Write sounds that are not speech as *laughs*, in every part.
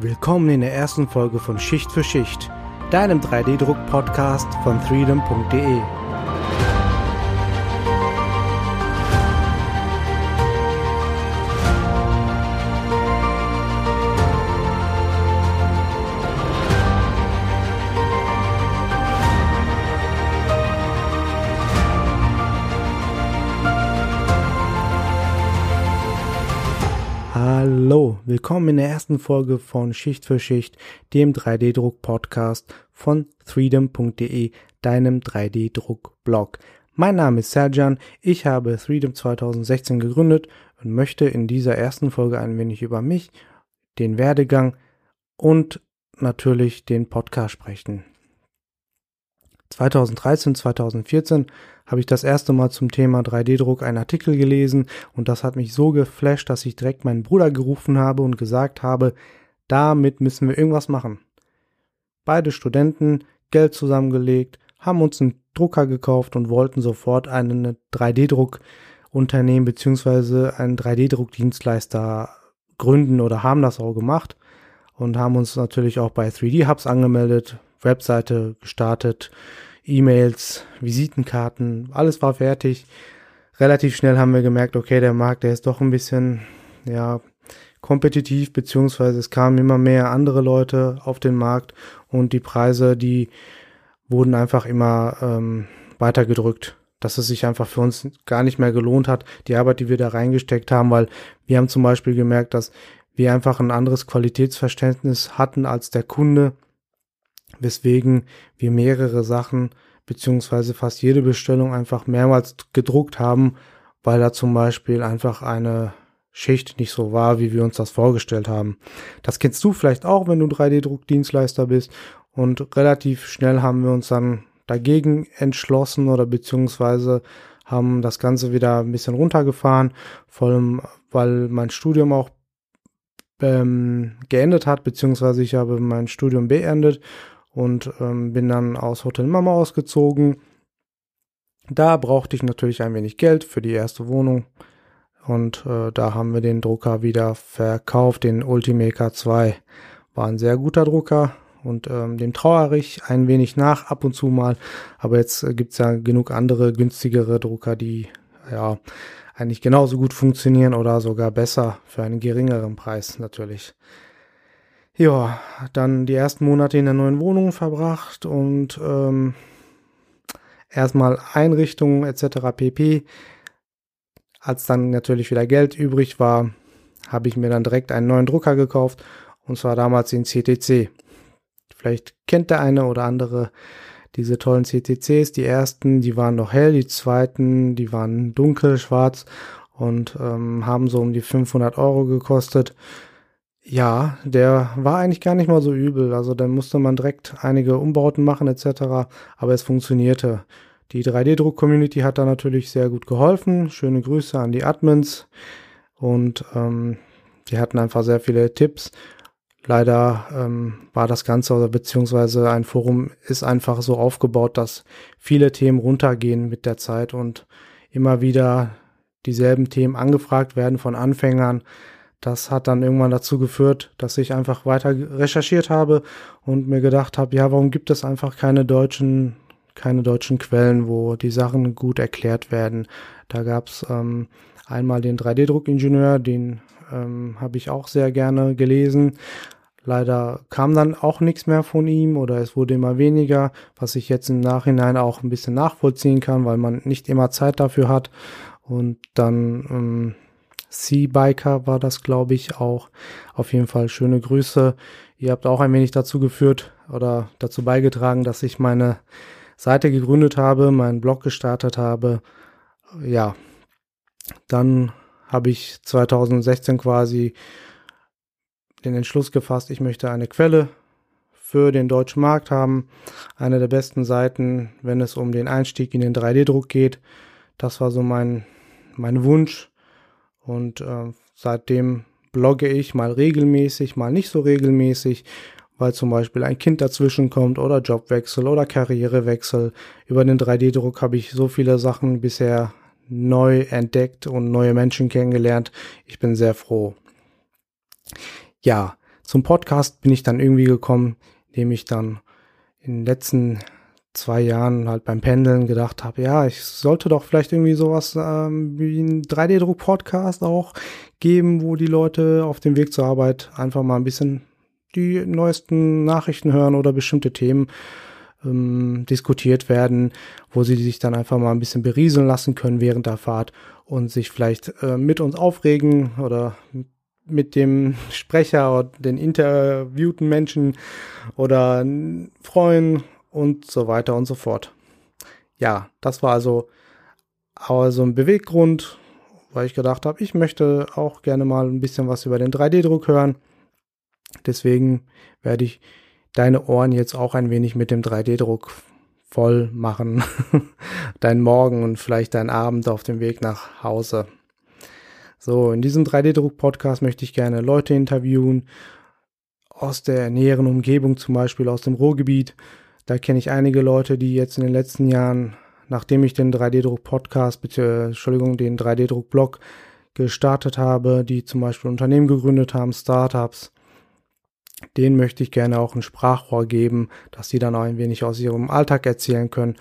Willkommen in der ersten Folge von Schicht für Schicht, deinem 3D-Druck-Podcast von freedom.de. willkommen in der ersten Folge von Schicht für Schicht, dem 3D-Druck-Podcast von freedom.de, deinem 3D-Druck-Blog. Mein Name ist Serjan, ich habe Freedom 2016 gegründet und möchte in dieser ersten Folge ein wenig über mich, den Werdegang und natürlich den Podcast sprechen. 2013, 2014 habe ich das erste Mal zum Thema 3D-Druck einen Artikel gelesen und das hat mich so geflasht, dass ich direkt meinen Bruder gerufen habe und gesagt habe, damit müssen wir irgendwas machen. Beide Studenten, Geld zusammengelegt, haben uns einen Drucker gekauft und wollten sofort einen 3D-Druck-Unternehmen bzw. einen 3D-Druck-Dienstleister gründen oder haben das auch gemacht und haben uns natürlich auch bei 3D-Hubs angemeldet, Webseite gestartet, E-Mails, Visitenkarten, alles war fertig. Relativ schnell haben wir gemerkt, okay, der Markt, der ist doch ein bisschen, ja, kompetitiv, beziehungsweise es kamen immer mehr andere Leute auf den Markt und die Preise, die wurden einfach immer ähm, weitergedrückt, dass es sich einfach für uns gar nicht mehr gelohnt hat, die Arbeit, die wir da reingesteckt haben, weil wir haben zum Beispiel gemerkt, dass wir einfach ein anderes Qualitätsverständnis hatten als der Kunde weswegen wir mehrere Sachen beziehungsweise fast jede Bestellung einfach mehrmals gedruckt haben, weil da zum Beispiel einfach eine Schicht nicht so war, wie wir uns das vorgestellt haben. Das kennst du vielleicht auch, wenn du 3D-Druckdienstleister bist. Und relativ schnell haben wir uns dann dagegen entschlossen oder beziehungsweise haben das Ganze wieder ein bisschen runtergefahren, vor allem weil mein Studium auch ähm, geendet hat, beziehungsweise ich habe mein Studium beendet und ähm, bin dann aus Hotel Mama ausgezogen. Da brauchte ich natürlich ein wenig Geld für die erste Wohnung und äh, da haben wir den Drucker wieder verkauft, den Ultimaker 2. War ein sehr guter Drucker und ähm, dem trauere ich ein wenig nach ab und zu mal, aber jetzt äh, gibt's ja genug andere günstigere Drucker, die ja eigentlich genauso gut funktionieren oder sogar besser für einen geringeren Preis natürlich. Ja, dann die ersten Monate in der neuen Wohnung verbracht und ähm, erstmal Einrichtungen etc. pp. Als dann natürlich wieder Geld übrig war, habe ich mir dann direkt einen neuen Drucker gekauft und zwar damals den CTC. Vielleicht kennt der eine oder andere diese tollen CTCs. Die ersten, die waren noch hell, die zweiten, die waren dunkel, schwarz und ähm, haben so um die 500 Euro gekostet. Ja, der war eigentlich gar nicht mal so übel. Also dann musste man direkt einige Umbauten machen etc. Aber es funktionierte. Die 3D-Druck-Community hat da natürlich sehr gut geholfen. Schöne Grüße an die Admins. Und ähm, die hatten einfach sehr viele Tipps. Leider ähm, war das Ganze oder beziehungsweise ein Forum ist einfach so aufgebaut, dass viele Themen runtergehen mit der Zeit und immer wieder dieselben Themen angefragt werden von Anfängern das hat dann irgendwann dazu geführt, dass ich einfach weiter recherchiert habe und mir gedacht habe, ja, warum gibt es einfach keine deutschen, keine deutschen Quellen, wo die Sachen gut erklärt werden. Da gab es ähm, einmal den 3D-Druckingenieur, den ähm, habe ich auch sehr gerne gelesen. Leider kam dann auch nichts mehr von ihm oder es wurde immer weniger, was ich jetzt im Nachhinein auch ein bisschen nachvollziehen kann, weil man nicht immer Zeit dafür hat. Und dann ähm, Sea-Biker war das, glaube ich, auch. Auf jeden Fall schöne Grüße. Ihr habt auch ein wenig dazu geführt oder dazu beigetragen, dass ich meine Seite gegründet habe, meinen Blog gestartet habe. Ja, dann habe ich 2016 quasi den Entschluss gefasst, ich möchte eine Quelle für den deutschen Markt haben. Eine der besten Seiten, wenn es um den Einstieg in den 3D-Druck geht. Das war so mein, mein Wunsch. Und äh, seitdem blogge ich mal regelmäßig, mal nicht so regelmäßig, weil zum Beispiel ein Kind dazwischen kommt oder Jobwechsel oder Karrierewechsel. Über den 3D-Druck habe ich so viele Sachen bisher neu entdeckt und neue Menschen kennengelernt. Ich bin sehr froh. Ja, Zum Podcast bin ich dann irgendwie gekommen, indem ich dann in den letzten zwei Jahren halt beim Pendeln gedacht habe, ja, ich sollte doch vielleicht irgendwie sowas ähm, wie ein 3D-Druck-Podcast auch geben, wo die Leute auf dem Weg zur Arbeit einfach mal ein bisschen die neuesten Nachrichten hören oder bestimmte Themen ähm, diskutiert werden, wo sie sich dann einfach mal ein bisschen berieseln lassen können während der Fahrt und sich vielleicht äh, mit uns aufregen oder mit dem Sprecher oder den interviewten Menschen oder freuen und so weiter und so fort. Ja, das war also aber ein Beweggrund, weil ich gedacht habe, ich möchte auch gerne mal ein bisschen was über den 3D-Druck hören. Deswegen werde ich deine Ohren jetzt auch ein wenig mit dem 3D-Druck voll machen. *laughs* dein Morgen und vielleicht dein Abend auf dem Weg nach Hause. So, in diesem 3D-Druck-Podcast möchte ich gerne Leute interviewen aus der näheren Umgebung, zum Beispiel aus dem Ruhrgebiet. Da kenne ich einige Leute, die jetzt in den letzten Jahren, nachdem ich den 3D-Druck-Podcast, Entschuldigung, den 3D-Druck-Blog gestartet habe, die zum Beispiel Unternehmen gegründet haben, Startups, denen möchte ich gerne auch ein Sprachrohr geben, dass sie dann auch ein wenig aus ihrem Alltag erzählen können,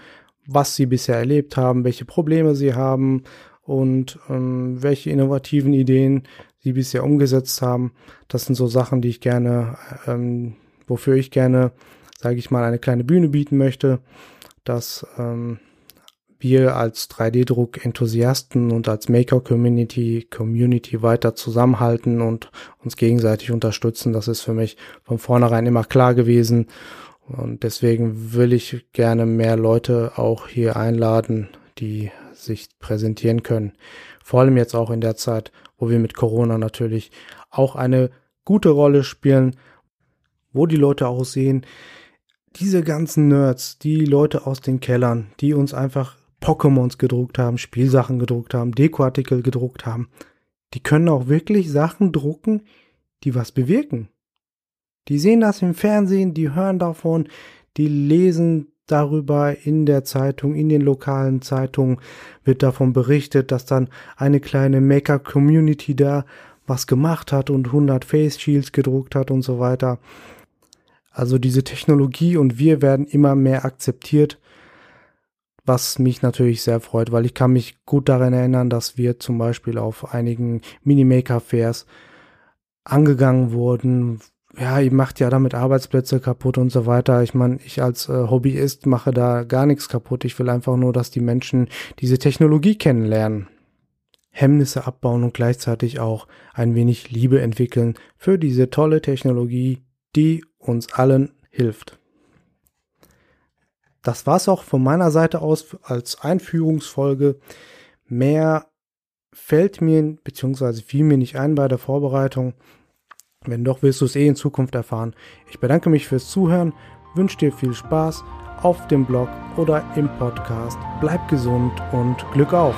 was sie bisher erlebt haben, welche Probleme sie haben und ähm, welche innovativen Ideen sie bisher umgesetzt haben. Das sind so Sachen, die ich gerne, ähm, wofür ich gerne, sage ich mal, eine kleine Bühne bieten möchte, dass ähm, wir als 3D-Druck-Enthusiasten und als Maker-Community Community weiter zusammenhalten und uns gegenseitig unterstützen. Das ist für mich von vornherein immer klar gewesen. Und deswegen will ich gerne mehr Leute auch hier einladen, die sich präsentieren können. Vor allem jetzt auch in der Zeit, wo wir mit Corona natürlich auch eine gute Rolle spielen, wo die Leute auch sehen, diese ganzen Nerds, die Leute aus den Kellern, die uns einfach Pokémons gedruckt haben, Spielsachen gedruckt haben, Dekoartikel gedruckt haben. Die können auch wirklich Sachen drucken, die was bewirken. Die sehen das im Fernsehen, die hören davon, die lesen darüber in der Zeitung, in den lokalen Zeitungen wird davon berichtet, dass dann eine kleine Maker-Community da was gemacht hat und 100 Face Shields gedruckt hat und so weiter. Also diese Technologie und wir werden immer mehr akzeptiert was mich natürlich sehr freut, weil ich kann mich gut daran erinnern, dass wir zum Beispiel auf einigen Minimaker-Fairs angegangen wurden. Ja, ihr macht ja damit Arbeitsplätze kaputt und so weiter. Ich meine, ich als äh, Hobbyist mache da gar nichts kaputt. Ich will einfach nur, dass die Menschen diese Technologie kennenlernen. Hemmnisse abbauen und gleichzeitig auch ein wenig Liebe entwickeln für diese tolle Technologie, die uns allen hilft. Das war's auch von meiner Seite aus als Einführungsfolge. Mehr fällt mir bzw. fiel mir nicht ein bei der Vorbereitung. Wenn doch, wirst du es eh in Zukunft erfahren. Ich bedanke mich fürs Zuhören, wünsche dir viel Spaß auf dem Blog oder im Podcast. Bleib gesund und Glück auf!